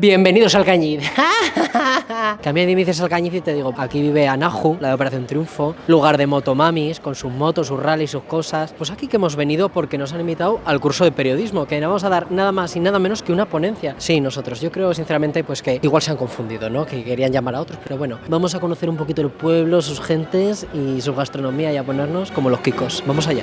Bienvenidos al Cañiz. mí me dices al Cañiz y te digo, aquí vive Anahu, la de Operación Triunfo, lugar de motomamis, con sus motos, sus rallies, sus cosas. Pues aquí que hemos venido porque nos han invitado al curso de periodismo, que vamos a dar nada más y nada menos que una ponencia. Sí, nosotros. Yo creo sinceramente pues que igual se han confundido, ¿no? Que querían llamar a otros, pero bueno, vamos a conocer un poquito el pueblo, sus gentes y su gastronomía y a ponernos como los kikos. Vamos allá.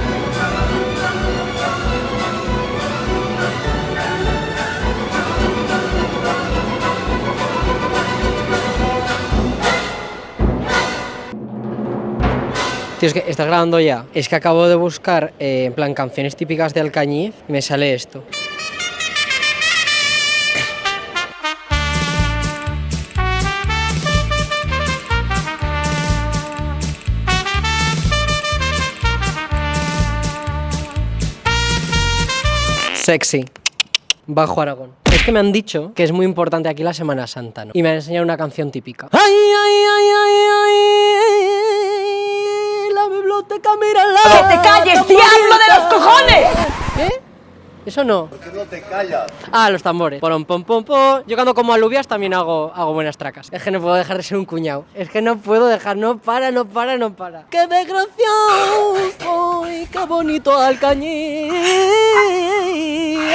Estás grabando ya. Es que acabo de buscar, eh, en plan, canciones típicas de Alcañiz y me sale esto. Sexy. Bajo Aragón. Es que me han dicho que es muy importante aquí la Semana Santa, ¿no? Y me han enseñado una canción típica. ¡Ay, ay, ay, ay, ay! Biblioteca. ¡Que te calles, diablo de los cojones! ¿Qué? Eso no. ¿Por qué no te callas? Ah, los tambores. Pom, pom, pom, pom. Yo cuando como alubias también hago, hago buenas tracas. Es que no puedo dejar de ser un cuñado. Es que no puedo dejar, no para, no para, no para. ¡Qué desgraciado! ¡Ay, qué bonito alcañiz!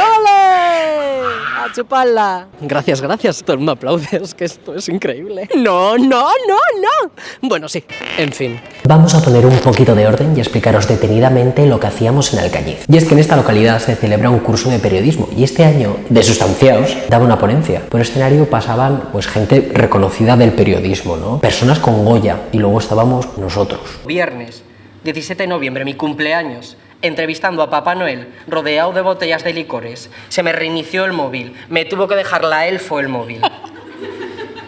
¡Ole! ¡A chuparla! Gracias, gracias. Todo el mundo aplaude. Es que esto es increíble. No, no, no, no. Bueno, sí. En fin. Vamos a poner un poquito de orden y explicaros detenidamente lo que hacíamos en Alcañiz. Y es que en esta localidad se celebra un curso de periodismo y este año, de sustanciados, daba una ponencia. Por escenario pasaban pues gente reconocida del periodismo, ¿no? Personas con Goya y luego estábamos nosotros. Viernes, 17 de noviembre, mi cumpleaños. Entrevistando a Papá Noel, rodeado de botellas de licores. Se me reinició el móvil. Me tuvo que dejar la elfo el móvil.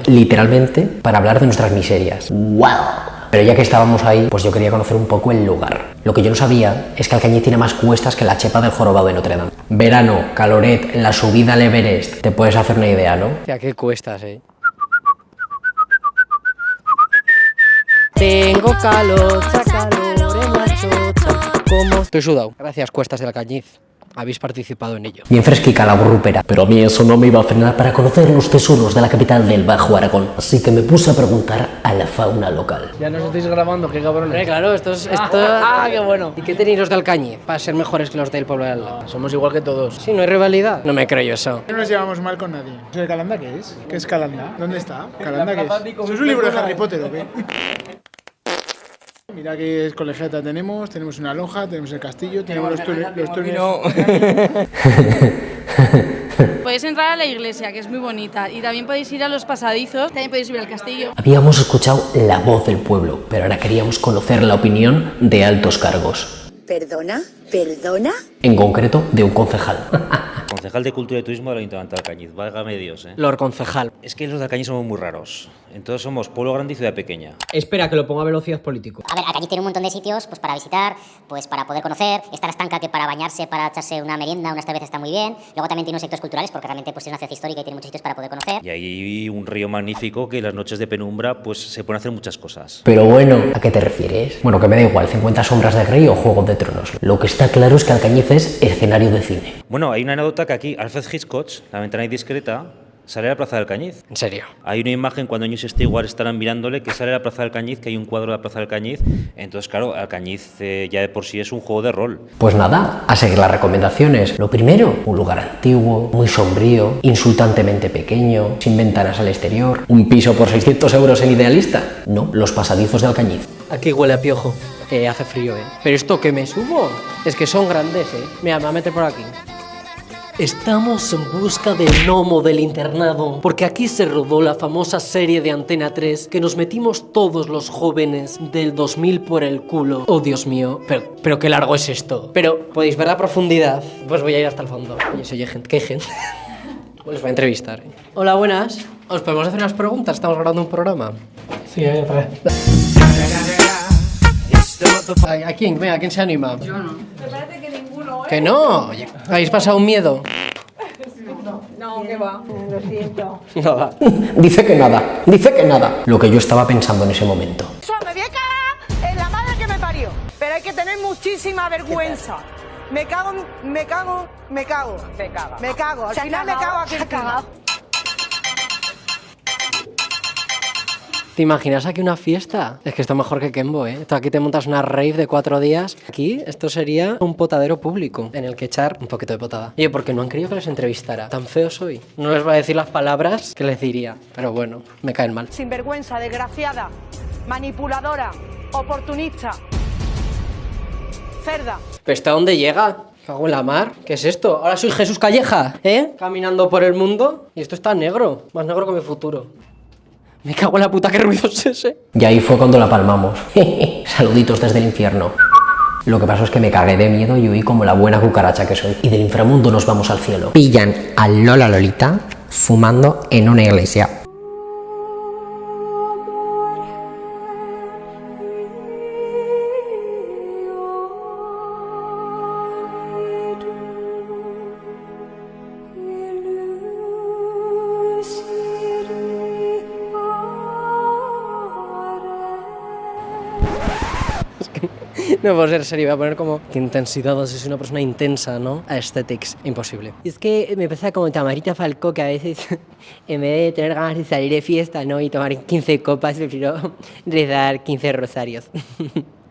Literalmente para hablar de nuestras miserias. ¡Wow! Pero ya que estábamos ahí, pues yo quería conocer un poco el lugar. Lo que yo no sabía es que Alcañiz tiene más cuestas que la chepa del jorobado de Notre Dame. Verano, caloret, la subida al Everest. Te puedes hacer una idea, ¿no? Ya qué cuestas, eh. Tengo calor, calor en la chota. ¿Cómo? Estoy sudado. Gracias, cuestas de Alcañiz. Habéis participado en ello. Bien fresquica la burrupera, pero a mí eso no me iba a frenar para conocer los tesoros de la capital del Bajo Aragón. Así que me puse a preguntar a la fauna local. Ya nos estáis grabando, qué cabrones. Eh, claro, esto es. Esto... Ah, qué bueno. ¿Y qué tenéis los de Alcañiz para ser mejores que los del pueblo de al lado? Somos igual que todos. Sí, no hay rivalidad. No me creo yo eso. No nos llevamos mal con nadie. ¿El Calanda qué es? ¿Qué es Calanda? ¿Dónde está? ¿Calanda qué es? ¿Eso es un libro de Harry Potter o qué? Mira qué colegiata tenemos, tenemos una lonja, tenemos el castillo, tenemos los túneles. Los túneles. Podéis entrar a la iglesia, que es muy bonita, y también podéis ir a los pasadizos, también podéis subir al castillo. Habíamos escuchado la voz del pueblo, pero ahora queríamos conocer la opinión de altos cargos. ¿Perdona? ¿Perdona? En concreto, de un concejal. Concejal de Cultura y Turismo del Ayuntamiento de Alcañiz, válgame Dios, ¿eh? Lord Concejal. Es que los de Alcañiz somos muy raros. Entonces somos pueblo grande y ciudad pequeña. Espera, que lo ponga a velocidad político. A ver, Alcañiz tiene un montón de sitios pues para visitar, pues para poder conocer. Está la estanca que para bañarse, para echarse una merienda, unas cervezas está muy bien. Luego también tiene unos sectores culturales porque realmente pues es una ciudad histórica y tiene muchos sitios para poder conocer. Y hay un río magnífico que las noches de penumbra pues se pueden hacer muchas cosas. Pero bueno, ¿a qué te refieres? Bueno, que me da igual, 50 sombras de Grey o Juego de Tronos. Lo que está claro es que Alcañiz es escenario de cine. Bueno, hay una anécdota que aquí Alfred Hitchcock, la ventana indiscreta, sale a la Plaza del Cañiz. En serio. Hay una imagen cuando News Stewart estarán mirándole que sale a la Plaza del Cañiz, que hay un cuadro de la Plaza del Cañiz. Entonces, claro, Alcañiz eh, ya de por sí es un juego de rol. Pues nada, a seguir las recomendaciones. Lo primero, un lugar antiguo, muy sombrío, insultantemente pequeño, sin ventanas al exterior. ¿Un piso por 600 euros en Idealista? No, los pasadizos de Alcañiz. Aquí huele a piojo. Eh, hace frío, ¿eh? Pero esto que me subo, es que son grandes, ¿eh? Mira, me voy a meter por aquí. Estamos en busca del gnomo del internado, porque aquí se rodó la famosa serie de Antena 3 que nos metimos todos los jóvenes del 2000 por el culo. Oh, Dios mío, pero, pero qué largo es esto. Pero, ¿podéis ver la profundidad? Pues voy a ir hasta el fondo. Oye, soy gente, ¿qué gente? Pues les voy a entrevistar. ¿eh? Hola, buenas. ¿Os podemos hacer unas preguntas? Estamos grabando un programa. Sí, ahí atrás. ¿A, a quién? Venga, ¿quién se anima? Yo no. Me parece que ninguno, ¿eh? ¿Que no? Oye, ¿Habéis pasado un miedo? No, que va. Nada. Dice que nada, dice que nada. Lo que yo estaba pensando en ese momento. Me voy a cagar en la madre que me parió. Pero hay que tener muchísima vergüenza. Me cago, me cago, me cago. Me cago. Me cago. Al final me cago aquí. ¿Te imaginas aquí una fiesta? Es que esto es mejor que Kembo, ¿eh? Aquí te montas una rave de cuatro días. Aquí esto sería un potadero público en el que echar un poquito de potada. Oye, porque no han querido que les entrevistara. Tan feo soy. No les voy a decir las palabras que les diría. Pero bueno, me caen mal. Sinvergüenza, desgraciada, manipuladora, oportunista, cerda. ¿Pero hasta dónde llega? Cago en la mar. ¿Qué es esto? Ahora soy Jesús Calleja, ¿eh? Caminando por el mundo. Y esto está negro. Más negro que mi futuro. Me cago en la puta, qué ruido es ese. Y ahí fue cuando la palmamos. Saluditos desde el infierno. Lo que pasó es que me cagué de miedo y huí como la buena cucaracha que soy. Y del inframundo nos vamos al cielo. Pillan a Lola Lolita fumando en una iglesia. No puedo ser serio, voy a poner como que intensidad, o sea, soy una persona intensa, ¿no? Aesthetics, imposible. Y es que me pasa como Tamarita Falcó, que a veces, en vez de tener ganas de salir de fiesta, ¿no? Y tomar 15 copas, prefiero rezar 15 rosarios.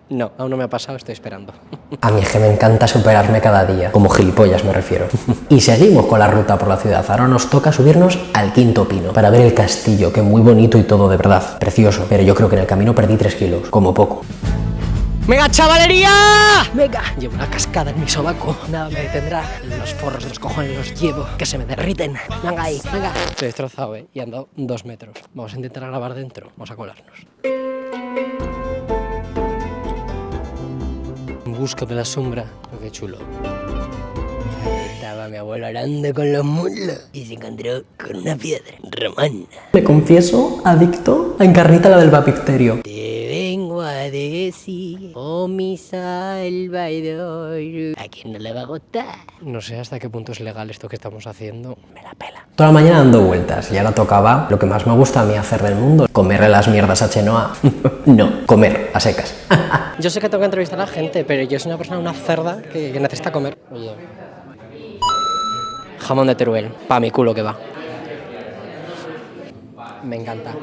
No, aún no me ha pasado, estoy esperando. A mí es que me encanta superarme cada día, como gilipollas me refiero. Y seguimos con la ruta por la ciudad. Ahora nos toca subirnos al quinto pino para ver el castillo, que muy bonito y todo de verdad, precioso. Pero yo creo que en el camino perdí 3 kilos, como poco. ¡Venga, chavalería! ¡Venga! Llevo una cascada en mi sobaco. Nada me detendrá. Los forros de los cojones los llevo, que se me derriten. Venga ahí, venga. Estoy destrozado, ¿eh? Y ando dos metros. Vamos a intentar grabar dentro. Vamos a colarnos. En busca de la sombra. Oh, qué chulo. Estaba mi abuelo arando con los muslos y se encontró con una piedra romana. Me confieso adicto a encarnita la del bapicterio. Te vengo a decir, oh mi salvador, a quien no le va a gustar. No sé hasta qué punto es legal esto que estamos haciendo. Me la pela. Toda la mañana dando vueltas y ahora tocaba lo que más me gusta a mí hacer del mundo, comerle las mierdas a Chenoa. no, comer a secas. yo sé que tengo que entrevistar a la gente, pero yo soy una persona, una cerda que, que necesita comer. Oye. Jamón de Teruel, pa' mi culo que va. Me encanta.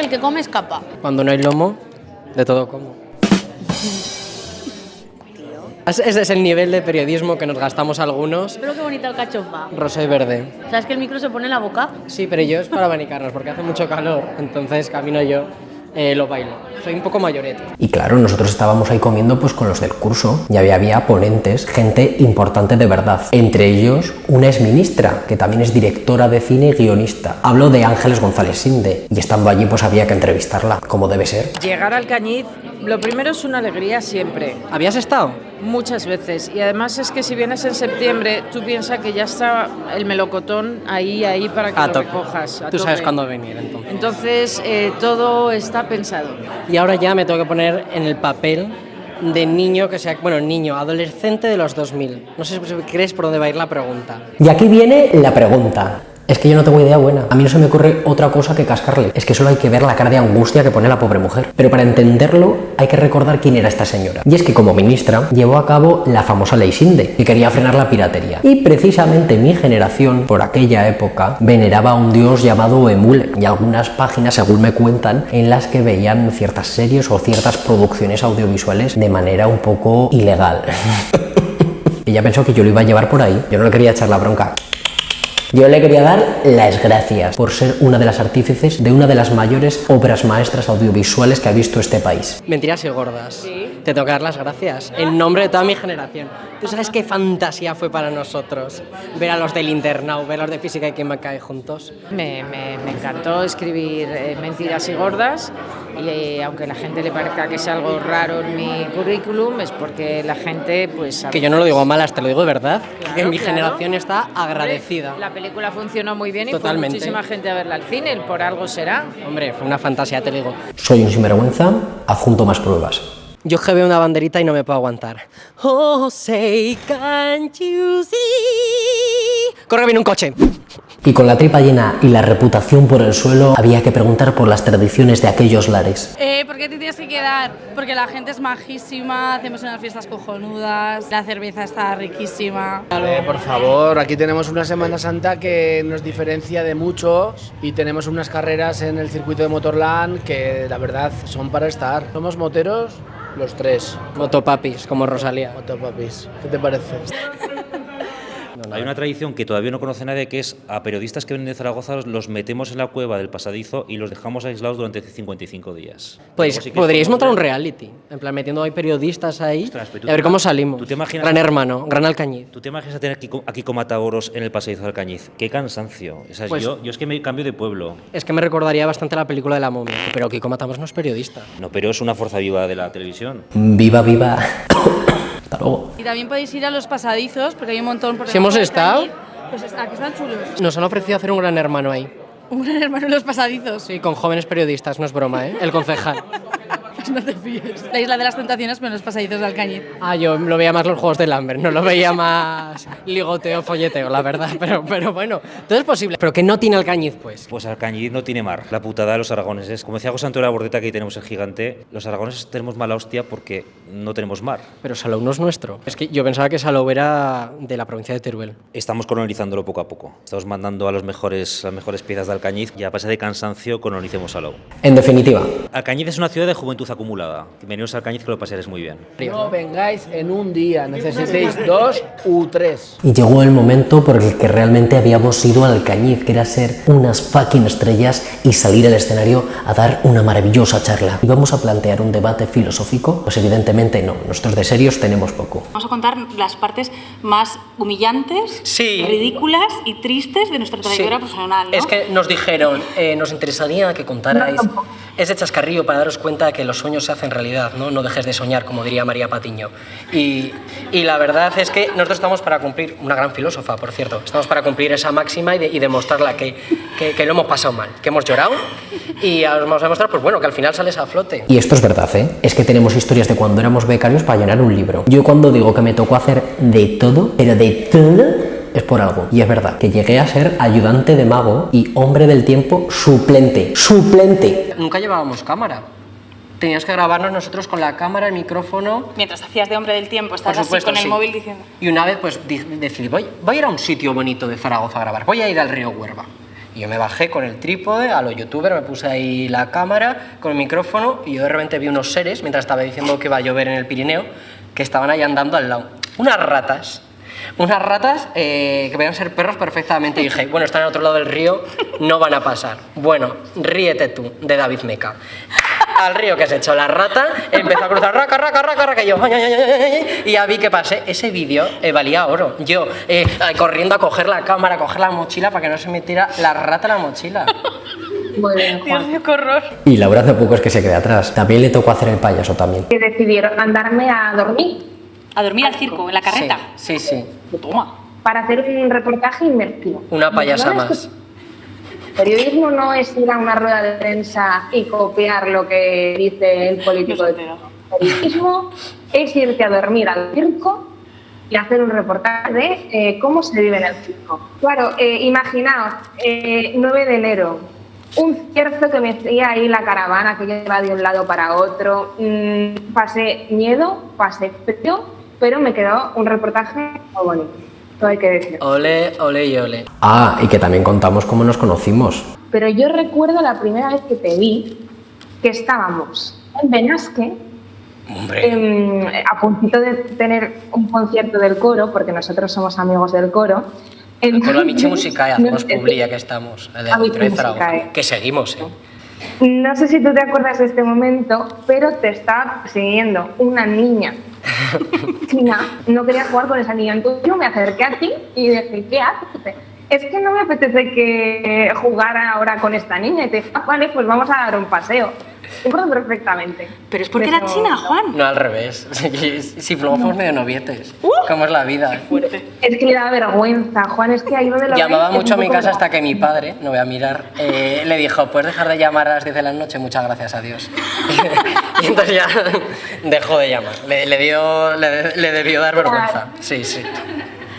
El que come escapa. Cuando no hay lomo, de todo como. Ese es el nivel de periodismo que nos gastamos algunos. Pero qué bonita alcachofa. Rosa y verde. ¿Sabes que el micro se pone en la boca? Sí, pero yo es para abanicarnos porque hace mucho calor. Entonces camino yo, eh, lo bailo. Soy un poco mayorete. Y claro, nosotros estábamos ahí comiendo pues con los del curso. Y había, había ponentes, gente importante de verdad. Entre ellos, una exministra, que también es directora de cine y guionista. Hablo de Ángeles González Sinde. Y estando allí, pues había que entrevistarla, como debe ser. Llegar al Cañiz, lo primero es una alegría siempre, ¿Habías estado? muchas veces. Y además es que si vienes en septiembre, tú piensas que ya está el melocotón ahí, ahí para que A lo tope. recojas. a Tú sabes cuándo venir, entonces. Entonces, eh, todo está pensado. Y ahora ya me tengo que poner en el papel de niño que sea, bueno, niño, adolescente de los 2000. No sé si crees por dónde va a ir la pregunta. Y aquí viene la pregunta. Es que yo no tengo idea buena. A mí no se me ocurre otra cosa que cascarle. Es que solo hay que ver la cara de angustia que pone la pobre mujer. Pero para entenderlo hay que recordar quién era esta señora. Y es que como ministra llevó a cabo la famosa ley Sinde, que quería frenar la piratería. Y precisamente mi generación, por aquella época, veneraba a un dios llamado Emule. Y algunas páginas, según me cuentan, en las que veían ciertas series o ciertas producciones audiovisuales de manera un poco ilegal. Ella pensó que yo lo iba a llevar por ahí. Yo no le quería echar la bronca. Yo le quería dar las gracias por ser una de las artífices de una de las mayores obras maestras audiovisuales que ha visto este país. Mentiras y gordas. Te tengo que dar las gracias. En nombre de toda mi generación. ¿Tú sabes qué fantasía fue para nosotros ver a los del internado, ver a los de física y me cae juntos? Me, me- me encantó escribir eh, mentiras y gordas y eh, aunque a la gente le parezca que es algo raro en mi currículum, es porque la gente pues... Que yo no lo digo malas, te lo digo de verdad. Claro, que mi claro. generación está agradecida. La película funcionó muy bien y Totalmente. fue muchísima gente a verla al cine, por algo será. Hombre, fue una fantasía, te digo. Soy un sinvergüenza, adjunto más pruebas. Yo es que veo una banderita y no me puedo aguantar. Oh, say, can't you see? Corre, viene un coche. Y con la tripa llena y la reputación por el suelo, había que preguntar por las tradiciones de aquellos lares. Eh, ¿Por qué te tienes que quedar? Porque la gente es majísima, hacemos unas fiestas cojonudas, la cerveza está riquísima. Eh, por favor, aquí tenemos una Semana Santa que nos diferencia de muchos y tenemos unas carreras en el circuito de Motorland que la verdad son para estar. Somos moteros los tres. Motopapis, como Rosalía. Motopapis. ¿Qué te parece? Hay una tradición que todavía no conoce nadie que es a periodistas que vienen de Zaragoza los metemos en la cueva del pasadizo y los dejamos aislados durante 55 días. Pues sí podríais montar un reality, en plan metiendo ahí periodistas ahí Ostras, y a ver cómo salimos. tú te imaginas- Gran hermano, gran alcañiz. ¿Tú te imaginas a tener aquí, aquí con mataboros en el pasadizo del Cañiz? ¡Qué cansancio! O sea, Pues- yo, yo es que me cambio de pueblo. Es que me recordaría bastante la película de la momia, pero Kiko Matamos no es periodista. No, pero es una fuerza viva de la televisión. Viva, viva. Hasta luego. Y también podéis ir a los pasadizos, porque hay un montón por Si hemos estado. Pues está, que están chulos. Nos han ofrecido hacer un gran hermano ahí. Un gran hermano en los pasadizos. Sí, con jóvenes periodistas, no es broma, ¿eh? El concejal. No te fíes. La isla de las tentaciones, pero en los pasadizos de Alcañiz. Ah, yo lo veía más los juegos de Lambert, no lo veía más ligoteo, folleteo, la verdad. Pero, pero bueno, todo es posible. Pero que no tiene alcañiz, pues. Pues Alcañiz no tiene mar. La putada de los aragoneses. Como decía José Antonio la Bordeta, que ahí tenemos el gigante, los aragoneses tenemos mala hostia porque no tenemos mar. Pero Salou no es nuestro. Es que yo pensaba que Salou era de la provincia de Teruel. Estamos colonizándolo poco a poco. Estamos mandando a los mejores, las mejores piezas de Alcañiz y a base de cansancio colonicemos Salou. En definitiva, Alcañiz es una ciudad de juventud acumulada. Veniros a Alcañiz que lo pasaréis muy bien. No vengáis en un día, necesitéis dos u tres. y llegó el momento por el que realmente habíamos ido al Cañiz, que era ser unas fucking estrellas y salir al escenario a dar una maravillosa charla. ¿Íbamos a plantear un debate filosófico? Pues evidentemente no, nosotros de serios tenemos poco. Vamos a contar las partes más humillantes, Sí. ridículas y tristes de nuestra trayectoria profesional. ¿no? Es que nos dijeron, eh, nos interesaría que contarais ese chascarrillo para daros cuenta de que los sueños se hacen realidad, ¿no? No dejes de soñar, como diría María Patiño. Y, la verdad es que nosotros estamos para cumplir, una gran filósofa, por cierto, estamos para cumplir esa máxima y, de- demostrarla que, que, lo hemos pasado mal, que hemos llorado y os vamos a demostrar, pues bueno, que al final sales a flote. Y esto es verdad, ¿eh? Es que tenemos historias de cuando éramos becarios para llenar un libro. Yo cuando digo que me tocó hacer de todo, pero de todo, es por algo. Y es verdad, que llegué a ser ayudante de mago y hombre del tiempo suplente. ¡Suplente! Nunca llevábamos cámara. Teníamos que grabarnos nosotros con la cámara, el micrófono, Mientras hacías de hombre del tiempo, así supuesto, con el sí. móvil diciendo... Y una vez pues decidí, voy, voy a ir a un sitio bonito de Zaragoza a grabar, voy a ir al río Huerva. Y yo me bajé con el trípode, a los youtubers, me puse ahí la cámara con el micrófono y yo de repente vi unos seres, mientras estaba diciendo que iba a llover en el Pirineo, que estaban ahí andando al lado. Unas ratas. Unas ratas eh, que podían ser perros perfectamente. Y dije, bueno, están al otro lado del río, no van a pasar. Bueno, ríete tú, de David Meca. Al río que se echó la rata, empezó a cruzar, raca, raca, raca, raca, y yo, ay, ay, ay, y ya vi que pasé. Ese vídeo eh, valía oro. Yo eh, eh, corriendo a coger la cámara, a coger la mochila para que no se me tira la rata en la mochila. Muy bien, Dios mío, qué horror. Y Laura hace poco es que se quede atrás. También le tocó hacer el payaso también. Y decidieron mandarme a dormir A dormir al circo, en la carreta. Sí, sí, sí. Toma. para hacer un reportaje inmersivo. Una payasa más. Periodismo no es ir a una rueda de prensa y copiar lo que dice el político. De. Periodismo es irte a dormir al circo y hacer un reportaje de eh, cómo se vive en el circo. Claro, eh, imaginaos, eh, 9 de enero, un cierzo que me hacía ahí la caravana que lleva de un lado para otro. Mm, pasé miedo, pasé frío, pero me quedó un reportaje muy bonito. Todo hay que decir. Ole, ole y ole. Ah, y que también contamos cómo nos conocimos. Pero yo recuerdo la primera vez que te vi, que estábamos en Benasque, Hombre, em, a puntito de tener un concierto del coro, porque nosotros somos amigos del coro. con la Michi Entonces, Musicae no hacemos sé- publi, ya que estamos. el de Zaragoza, Musicae. Que seguimos, ¿eh? No sé si tú te acuerdas de este momento, pero te estaba siguiendo una niña china. No quería jugar con esa niña. Entonces yo me acerqué a ti y dije, ¿qué haces? Es que no me apetece que jugar ahora con esta niña. Y te dije, "Ah, vale, pues vamos a dar un paseo. Me acuerdo perfectamente. Pero es porque De era china. Juan. No, al revés. Si fuimos medio novietes. ¿Cómo es la vida? Fuerte. Es que le da vergüenza, Juan, es que ahí lo de la Llamaba mucho a mi casa como- hasta que mi padre, no voy a mirar, eh, le dijo, puedes dejar de llamar a las 10 de la noche, muchas gracias a Dios. y entonces ya dejó de llamar. Le, le dio, le, le debió dar vergüenza. Sí, sí.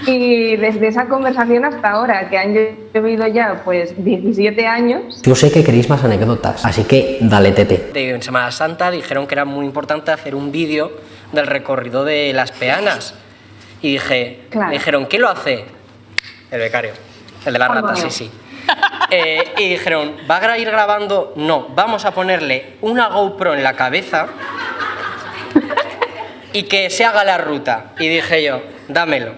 Y desde esa conversación hasta ahora, que han llovido ya pues 17 años, Yo sé que queréis más anécdotas, así que dale tete. De- En Semana Santa dijeron que era muy importante hacer un vídeo del recorrido de las peanas. Y dije, Claro. me dijeron, ¿quién lo hace? El becario, el de la rata, sí, sí. Eh, y dijeron, ¿va a ir grabando? No, vamos a ponerle una GoPro en la cabeza y que se haga la ruta. Y dije yo, dámelo.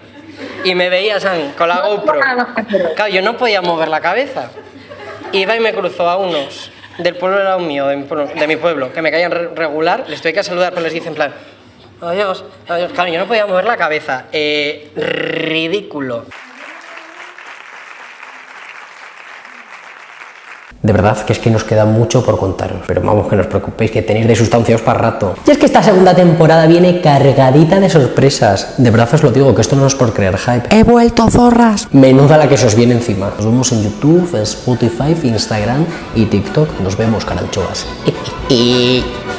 Y me veías a mí con la GoPro. Claro, yo no podía mover la cabeza. Iba y me cruzó a unos del pueblo al lado mío, de mi pueblo, de mi pueblo, que me caían re- regular, les tuve que saludar, pero les dice en plan, adiós, adiós. Claro, yo no podía mover la cabeza. Eh, ridículo. De verdad que es que nos queda mucho por contaros, pero vamos que no os preocupéis que tenéis de sustancias para rato. Y es que esta segunda temporada viene cargadita de sorpresas. De verdad os lo digo, que esto no es por crear hype. He vuelto zorras. Menuda la que se os viene encima. Nos vemos en YouTube, en Spotify, Instagram y TikTok. Nos vemos, caranchoas.